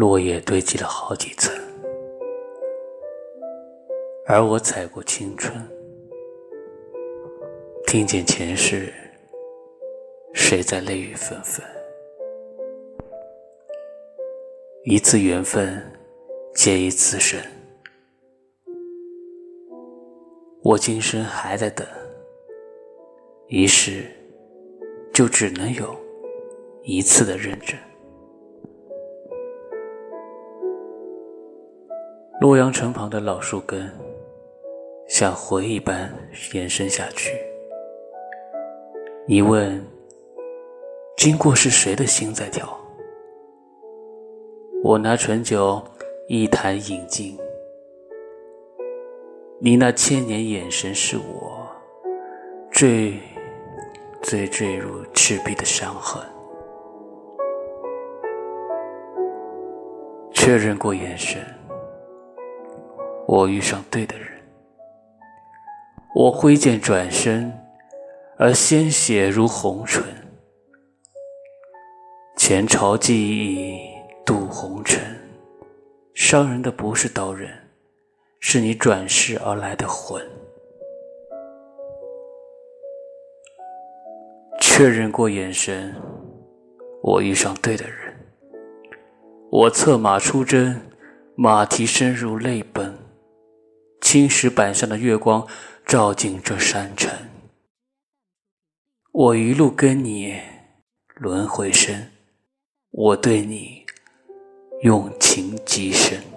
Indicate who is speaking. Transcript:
Speaker 1: 落叶堆积了好几层，而我踩过青春，听见前世谁在泪雨纷纷。一次缘分，结一次深。我今生还在等，一世就只能有一次的认真。洛阳城旁的老树根，像回忆般延伸下去。你问，经过是谁的心在跳？我拿醇酒一坛饮尽，你那千年眼神是我坠最坠入赤壁的伤痕。确认过眼神，我遇上对的人，我挥剑转身，而鲜血如红唇，前朝记忆。渡红尘，伤人的不是刀刃，是你转世而来的魂。确认过眼神，我遇上对的人。我策马出征，马蹄深入泪奔，青石板上的月光照进这山城。我一路跟你轮回身，我对你。用情极深。